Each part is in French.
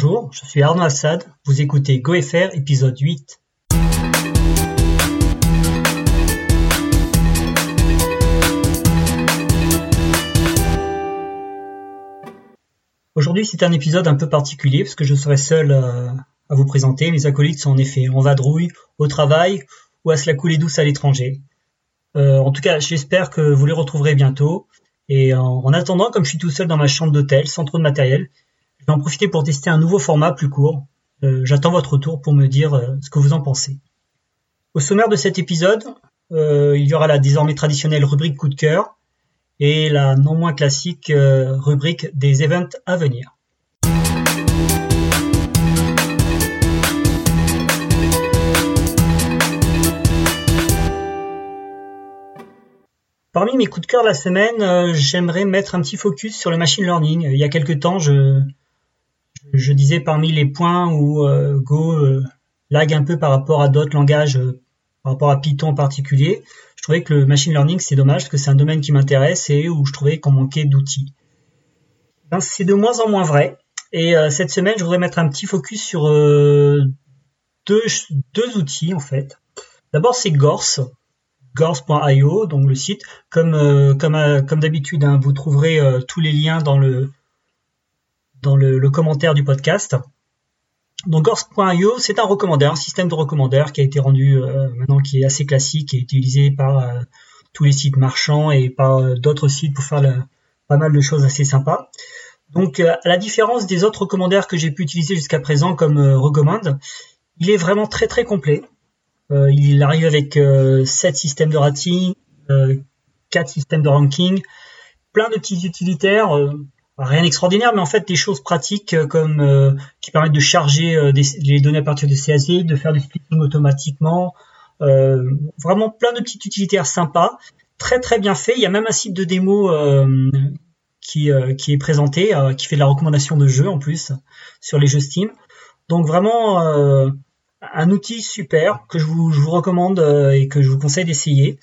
Bonjour, je suis Arnaud Assad, vous écoutez GoFR épisode 8. Aujourd'hui c'est un épisode un peu particulier parce que je serai seul euh, à vous présenter. Mes acolytes sont en effet en vadrouille, au travail ou à se la couler douce à l'étranger. Euh, en tout cas j'espère que vous les retrouverez bientôt. Et en attendant, comme je suis tout seul dans ma chambre d'hôtel, sans trop de matériel, vais en pour tester un nouveau format plus court. Euh, j'attends votre retour pour me dire euh, ce que vous en pensez. Au sommaire de cet épisode, euh, il y aura la désormais traditionnelle rubrique coup de cœur et la non moins classique rubrique des events à venir. Parmi mes coups de cœur de la semaine, j'aimerais mettre un petit focus sur le machine learning. Il y a quelques temps, je, je disais parmi les points où euh, Go euh, lag un peu par rapport à d'autres langages, euh, par rapport à Python en particulier, je trouvais que le machine learning c'est dommage parce que c'est un domaine qui m'intéresse et où je trouvais qu'on manquait d'outils. Ben, c'est de moins en moins vrai. Et cette semaine, je voudrais mettre un petit focus sur deux, outils en fait. D'abord, c'est Gorse, gorse.io, donc le site. Comme d'habitude, hein, vous trouverez tous les liens dans le, dans le, commentaire du podcast. Donc Gorse.io, c'est un recommandeur, un système de recommandeur qui a été rendu euh, maintenant, qui est assez classique et utilisé par euh, tous les sites marchands et par euh, d'autres sites pour faire pas mal de choses assez sympas. Donc à la différence des autres recommandeurs que j'ai pu utiliser jusqu'à présent comme Recommand, il est vraiment très très complet. il arrive avec 7 systèmes de rating, 4 systèmes de ranking, plein de petits utilitaires rien d'extraordinaire, mais en fait des choses pratiques euh, comme euh, qui permettent de charger euh, les données à partir de CSV, de faire du splitting automatiquement, vraiment plein de petites utilitaires sympas, très très bien fait. Il y a même un site de démo qui, est présenté, qui fait de la recommandation de jeux en plus sur les jeux Steam. Donc vraiment un outil super que je vous recommande et que je vous conseille d'essayer.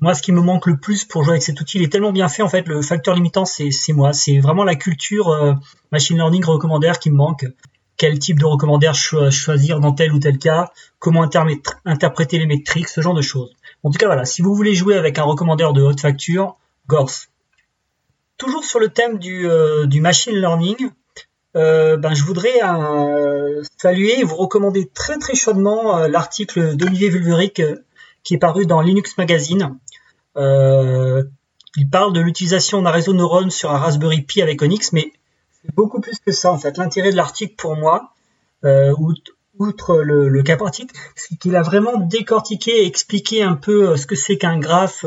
Moi, ce qui me manque le plus pour jouer avec cet outil, il est tellement bien fait. En fait, le facteur limitant, c'est moi. C'est vraiment la culture euh, machine learning recommandaire qui me manque. Quel type de recommandaire choisir dans tel ou tel cas, comment interpréter les métriques, ce genre de choses. En tout cas, voilà, si vous voulez jouer avec un recommandeur de haute facture, Gorse. Toujours sur le thème du, euh, machine learning, euh, ben, je voudrais saluer et vous recommander très très chaudement l'article d'Olivier Vulveric qui est paru dans Linux Magazine. Euh, il parle de l'utilisation d'un réseau neurone sur un Raspberry Pi avec Onyx, mais c'est beaucoup plus que ça en fait. L'intérêt de l'article pour moi, euh, outre le, cas pratique, c'est qu'il a vraiment décortiqué expliqué un peu euh, ce que c'est qu'un graphe,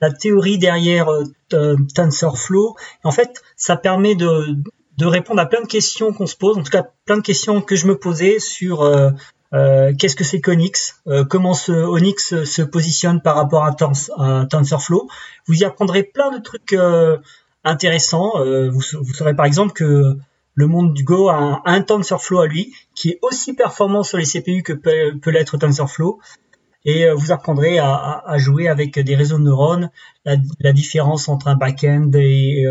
la théorie derrière TensorFlow. En fait, ça permet de, de répondre à plein de questions qu'on se pose, en tout cas plein de questions que je me posais sur qu'est-ce que c'est qu'Onyx? Euh, Comment ce Onyx se positionne par rapport à, TensorFlow? Vous y apprendrez plein de trucs euh, intéressants. Vous, saurez par exemple que le monde du Go a un, TensorFlow à lui, qui est aussi performant sur les CPU que peut, l'être TensorFlow. Et vous apprendrez à, jouer avec des réseaux de neurones, la, différence entre un back-end et,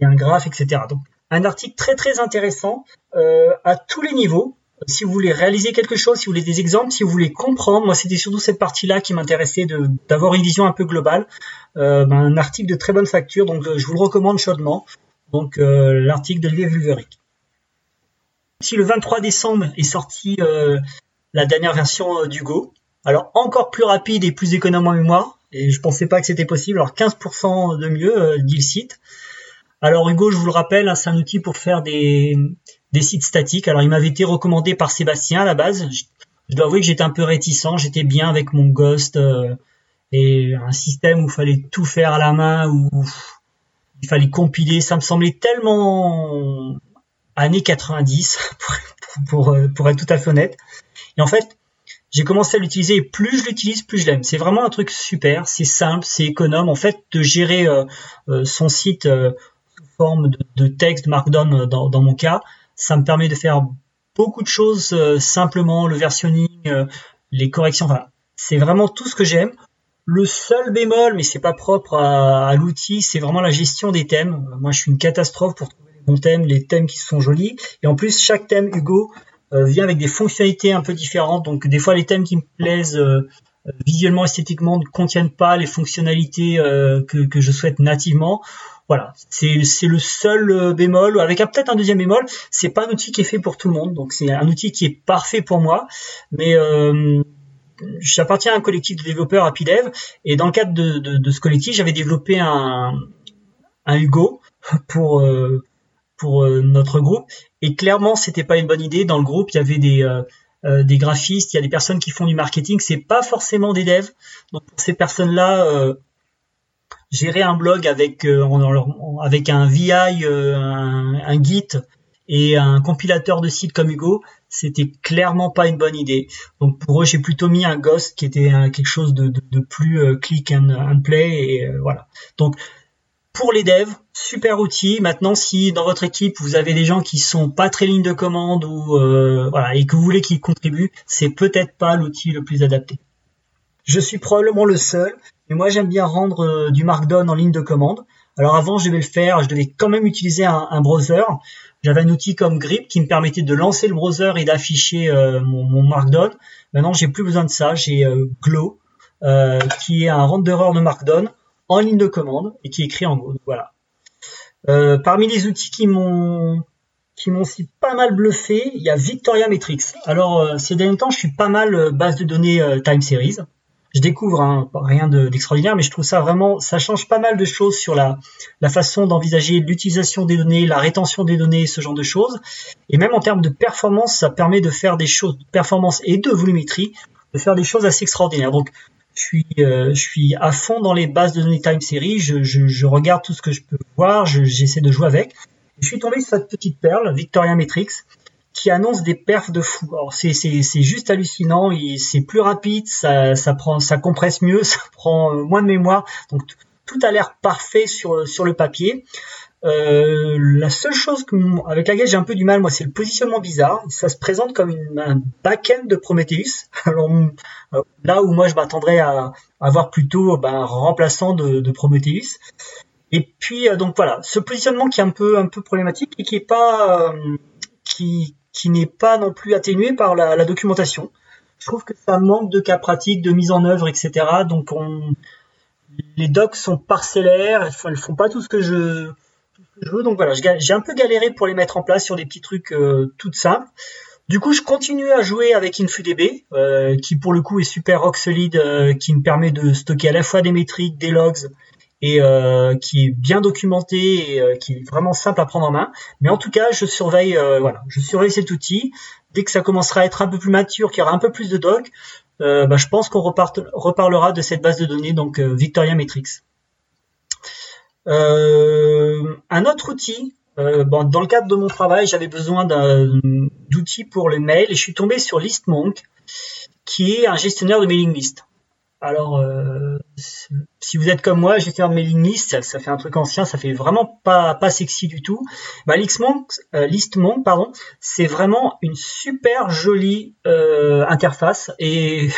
et, un graphe, etc. Donc, un article très très intéressant à tous les niveaux si vous voulez réaliser quelque chose, si vous voulez des exemples, si vous voulez comprendre, moi c'était surtout cette partie-là qui m'intéressait d'avoir une vision un peu globale. Euh, ben, un article de très bonne facture, donc euh, je vous le recommande chaudement. Donc euh, l'article de Liv Vulveric. Si le 23 décembre est sorti la dernière version du Go, alors encore plus rapide et plus économe en mémoire, et je pensais pas que c'était possible, alors 15% de mieux, dit le site. Alors Hugo, je vous le rappelle, hein, c'est un outil pour faire des, des sites statiques. Alors il m'avait été recommandé par Sébastien à la base. Je, dois avouer que j'étais un peu réticent. J'étais bien avec mon Ghost euh, et un système où il fallait tout faire à la main, où il fallait compiler. Ça me semblait tellement années 90 pour, pour, être tout à fait honnête. Et en fait, j'ai commencé à l'utiliser et plus je l'utilise, plus je l'aime. C'est vraiment un truc super, c'est simple, c'est économe. En fait, de gérer euh, euh, son site sous forme de, texte Markdown dans, mon cas, ça me permet de faire beaucoup de choses euh, simplement, le versionning, euh, les corrections. Enfin, c'est vraiment tout ce que j'aime. Le seul bémol, mais c'est pas propre à, l'outil, c'est vraiment la gestion des thèmes. Moi, je suis une catastrophe pour trouver bons thèmes, les thèmes qui sont jolis. Et en plus, chaque thème Hugo vient avec des fonctionnalités un peu différentes. Donc des fois, les thèmes qui me plaisent visuellement, esthétiquement, ne contiennent pas les fonctionnalités que je souhaite nativement. Voilà, c'est le seul bémol, avec peut-être un deuxième bémol, c'est pas un outil qui est fait pour tout le monde, donc c'est un outil qui est parfait pour moi, mais euh, j'appartiens à un collectif de développeurs à Pidev et dans le cadre de, ce collectif, j'avais développé un, Hugo pour euh, euh, notre groupe. Et clairement c'était pas une bonne idée. Dans le groupe, il y avait des euh, graphistes, il y a des personnes qui font du marketing, c'est pas forcément des devs. Donc ces personnes-là, gérer un blog avec avec un VI, un, un Git et un compilateur de sites comme Hugo, c'était clairement pas une bonne idée. Donc pour eux, j'ai plutôt mis un Ghost qui était quelque chose de, plus euh, click and, play et euh, voilà. Donc pour les devs, super outil. Maintenant, si dans votre équipe vous avez des gens qui sont pas très lignes de commande ou euh, voilà et que vous voulez qu'ils contribuent, c'est peut-être pas l'outil le plus adapté. Je suis probablement le seul, mais moi j'aime bien rendre du Markdown en ligne de commande. Alors avant, je devais le faire, je devais quand même utiliser un browser. J'avais un outil comme Grip qui me permettait de lancer le browser et d'afficher euh, mon, Markdown. Maintenant, j'ai plus besoin de ça. J'ai euh, Glow, euh, qui est un renderer de Markdown en ligne de commande et qui est écrit en Go. Voilà. parmi les outils qui m'ont qui aussi pas mal bluffé, il y a Victoria Metrics. Alors ces derniers temps, je suis pas mal base de données time series je découvre hein, rien d'extraordinaire, mais je trouve ça vraiment, ça change pas mal de choses sur la, façon d'envisager l'utilisation des données, la rétention des données, ce genre de choses. Et même en termes de performance, ça permet de faire des choses, performance et de volumétrie, de faire des choses assez extraordinaires. Donc, je suis, euh, à fond dans les bases de données time series, je, je, je regarde tout ce que je peux voir, j'essaie de jouer avec. Je suis tombé sur cette petite perle, Victoria Metrics, qui annonce des perfs de fou. Alors c'est c'est juste hallucinant, c'est plus rapide, ça ça prend ça compresse mieux, ça prend euh, moins de mémoire. Donc tout a l'air parfait sur sur le papier. Euh, la seule chose avec laquelle j'ai un peu du mal, moi, c'est le positionnement bizarre. Ça se présente comme une, un back-end de Prometheus. Alors euh, là où moi je m'attendrais à, avoir plutôt ben, un remplaçant de, de Prometheus. Et puis donc voilà, ce positionnement qui est un peu un peu problématique et qui est pas qui qui n'est pas non plus atténué par la, documentation. Je trouve que ça manque de cas pratiques, de mise en œuvre, etc. Donc on, les docs sont parcellaires, elles, font pas tout ce que je, veux. Donc voilà, j'ai un peu galéré pour les mettre en place sur des petits trucs euh, tout simples. Du coup, je continue à jouer avec InfluDB, euh, qui pour le coup est super rock solide, euh, qui me permet de stocker à la fois des métriques, des logs et euh, qui est bien documenté et euh, qui est vraiment simple à prendre en main. Mais en tout cas, je surveille, euh, voilà, je surveille cet outil. Dès que ça commencera à être un peu plus mature, qu'il y aura un peu plus de doc, bah, je pense qu'on reparlera de cette base de données, donc Victoria Metrics. un autre outil, bon, dans le cadre de mon travail, j'avais besoin d'outils pour les mails et je suis tombé sur ListMonk, qui est un gestionnaire de mailing list. Alors, euh, si vous êtes comme moi, j'ai fait un mailing list, ça, fait un truc ancien, ça fait vraiment pas, pas sexy du tout. Bah, euh, Listmonk pardon, c'est vraiment une super jolie euh, interface et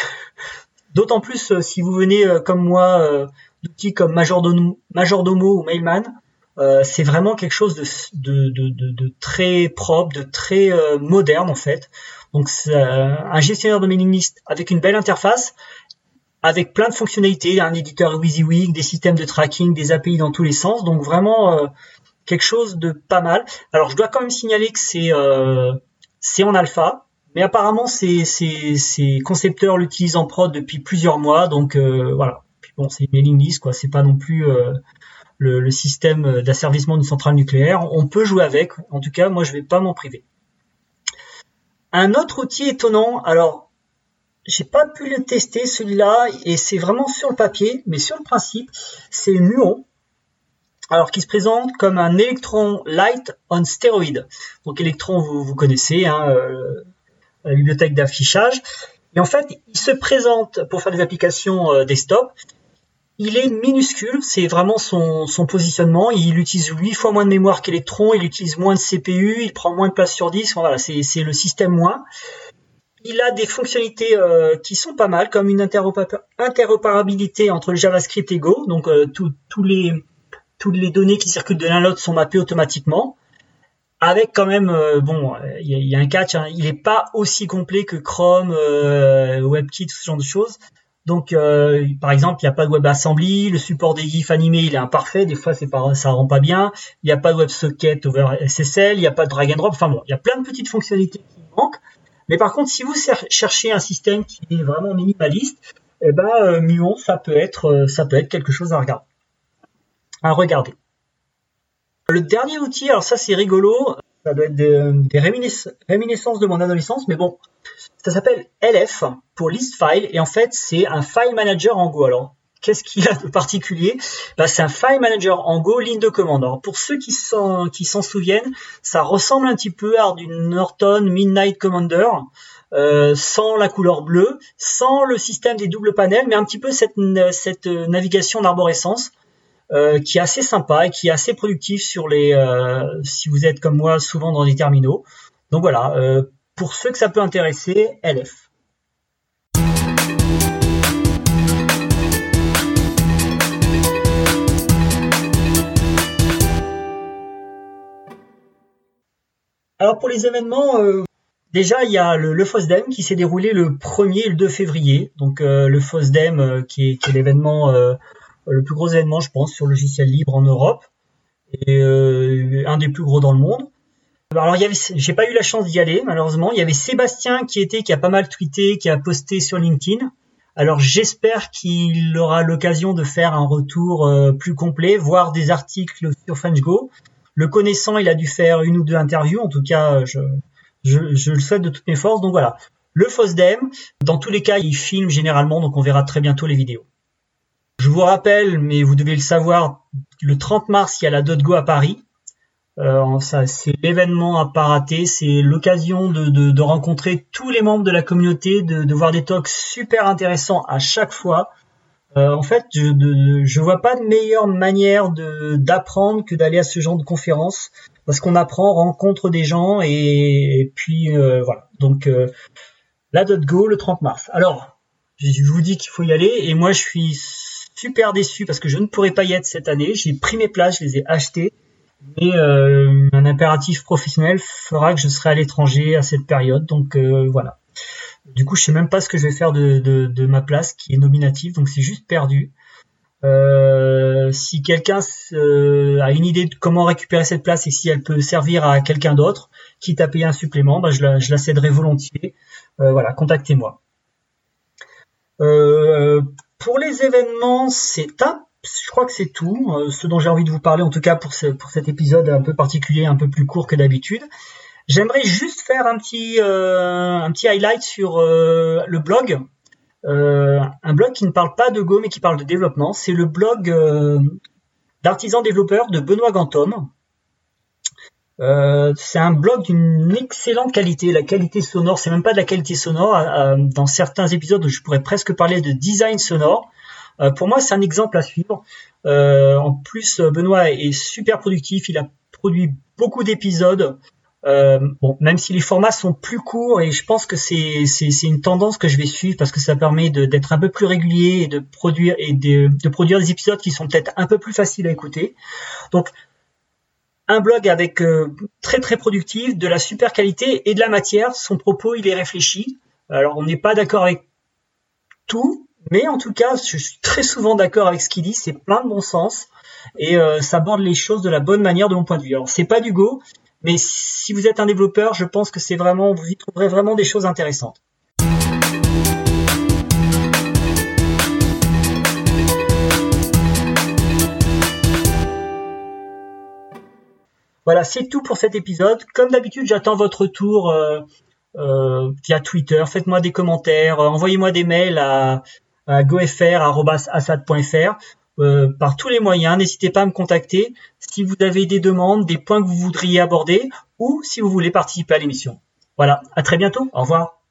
d'autant plus euh, si vous venez euh, comme moi d'outils comme Majordomo, Majordomo ou Mailman, c'est vraiment quelque chose de, de, de, de, très propre, de très moderne en fait. Donc, un gestionnaire de mailing list avec une belle interface avec plein de fonctionnalités, un éditeur WYSIWYG, des systèmes de tracking, des API dans tous les sens. Donc vraiment euh, quelque chose de pas mal. Alors je dois quand même signaler que c'est euh, c'est en alpha, mais apparemment ces, ces, concepteurs l'utilisent en prod depuis plusieurs mois. Donc euh, voilà. Puis bon, c'est une mailing list quoi. C'est pas non plus le, le, système d'asservissement d'une centrale nucléaire. On peut jouer avec. En tout cas, moi je vais pas m'en priver. Un autre outil étonnant. Alors j'ai pas pu le tester celui-là et c'est vraiment sur le papier, mais sur le principe, c'est Muon. Alors qui se présente comme un électron light on stéroïde. Donc électron, vous, vous connaissez, hein, euh, la bibliothèque d'affichage. Et en fait, il se présente pour faire des applications euh, desktop. Il est minuscule, c'est vraiment son, son, positionnement. Il utilise 8 fois moins de mémoire qu'Electron, il utilise moins de CPU, il prend moins de place sur disque. Voilà, c'est le système moins il a des fonctionnalités euh, qui sont pas mal, comme une interopérabilité entre le JavaScript et Go. Donc euh, les, toutes les données qui circulent de l'un à l'autre sont mappées automatiquement. avec quand même, euh, bon, il y, a un catch, hein, il n'est pas aussi complet que Chrome, WebKit, ce genre de choses. Donc, par exemple, il n'y a pas de WebAssembly, le support des GIFs animés, il est imparfait, des fois, c'est pas, ça rend pas bien. Il n'y a pas de WebSocket over SSL, il n'y a pas de drag and drop. Enfin bon, il y a plein de petites fonctionnalités qui manquent. Mais par contre, si vous cherchez un système qui est vraiment minimaliste, eh ben, Muon, ça peut être, ça peut être quelque chose à regarder. À regarder. Le dernier outil, alors ça c'est rigolo, ça doit être des, réminiscences de mon adolescence, mais bon, ça s'appelle LF pour list file et en fait c'est un file manager en Go. Qu'est-ce qu'il a de particulier? Bah, C'est un file manager en Go, ligne de commande. Alors pour ceux qui s'en souviennent, ça ressemble un petit peu à du Norton Midnight Commander. Euh, sans la couleur bleue, sans le système des doubles panels, mais un petit peu cette, navigation d'arborescence. Euh, qui est assez sympa et qui est assez productif sur les, euh, si vous êtes comme moi souvent dans des terminaux. Donc voilà, pour ceux que ça peut intéresser, LF. Alors pour les événements, déjà il y a le, FOSDEM qui s'est déroulé le 1er et le 2 février. Donc le FOSDEM qui est, qui est l'événement le plus gros événement, je pense, sur le logiciel libre en Europe et euh, un des plus gros dans le monde. Alors, j'ai pas eu la chance d'y aller, malheureusement. Il y avait Sébastien qui était, qui a pas mal tweeté, qui a posté sur LinkedIn. Alors, j'espère qu'il aura l'occasion de faire un retour euh, plus complet, voir des articles sur FrenchGo. Le connaissant, il a dû faire une ou deux interviews. En tout cas, je, je, le souhaite de toutes mes forces. Donc voilà. Le FOSDEM, dans tous les cas, il filme généralement, donc on verra très bientôt les vidéos. Je vous rappelle, mais vous devez le savoir, le 30 mars, il y a la .go à Paris. Euh, ça, c'est l'événement à pas rater, c'est l'occasion de, rencontrer tous les membres de la communauté, de, voir des talks super intéressants à chaque fois. Euh, en fait, je ne vois pas de meilleure manière d'apprendre que d'aller à ce genre de conférence, parce qu'on apprend, on rencontre des gens, et, puis euh, voilà. Donc, la .go le 30 mars. Alors, je vous dis qu'il faut y aller, et moi je suis super déçu parce que je ne pourrais pas y être cette année. J'ai pris mes places, je les ai achetées. Mais euh, un impératif professionnel fera que je serai à l'étranger à cette période. Donc euh, voilà. Du coup, je sais même pas ce que je vais faire de, ma place qui est nominative, donc c'est juste perdu. Euh, si quelqu'un a une idée de comment récupérer cette place et si elle peut servir à quelqu'un d'autre, quitte à payer un supplément, bah, je, la, céderai volontiers. voilà, contactez-moi. Euh, pour les événements, c'est un je crois que c'est tout. Euh, ce dont j'ai envie de vous parler, en tout cas pour, pour cet épisode un peu particulier, un peu plus court que d'habitude. J'aimerais juste faire un petit, euh, un petit highlight sur euh, le blog. un blog qui ne parle pas de Go, mais qui parle de développement. C'est le blog d'artisans développeurs de Benoît Gantom. c'est un blog d'une excellente qualité. La qualité sonore, c'est même pas de la qualité sonore. dans certains épisodes, je pourrais presque parler de design sonore. Euh, pour moi, c'est un exemple à suivre. Euh, en plus, Benoît est super productif. Il a produit beaucoup d'épisodes. Euh, bon, même si les formats sont plus courts et je pense que c'est une tendance que je vais suivre parce que ça permet d'être un peu plus régulier et de produire et de, de produire des épisodes qui sont peut-être un peu plus faciles à écouter. Donc un blog avec très très productif, de la super qualité et de la matière. Son propos il est réfléchi. Alors on n'est pas d'accord avec tout, mais en tout cas, je suis très souvent d'accord avec ce qu'il dit, c'est plein de bon sens et euh, ça aborde les choses de la bonne manière de mon point de vue. Alors c'est pas du go, mais si vous êtes un développeur, je pense que c'est vraiment, vous y trouverez vraiment des choses intéressantes. Voilà, c'est tout pour cet épisode. Comme d'habitude, j'attends votre retour euh, euh, via Twitter. Faites-moi des commentaires, envoyez-moi des mails à à gofr.assad.fr euh, par tous les moyens. N'hésitez pas à me contacter si vous avez des demandes, des points que vous voudriez aborder ou si vous voulez participer à l'émission. Voilà, à très bientôt. Au revoir.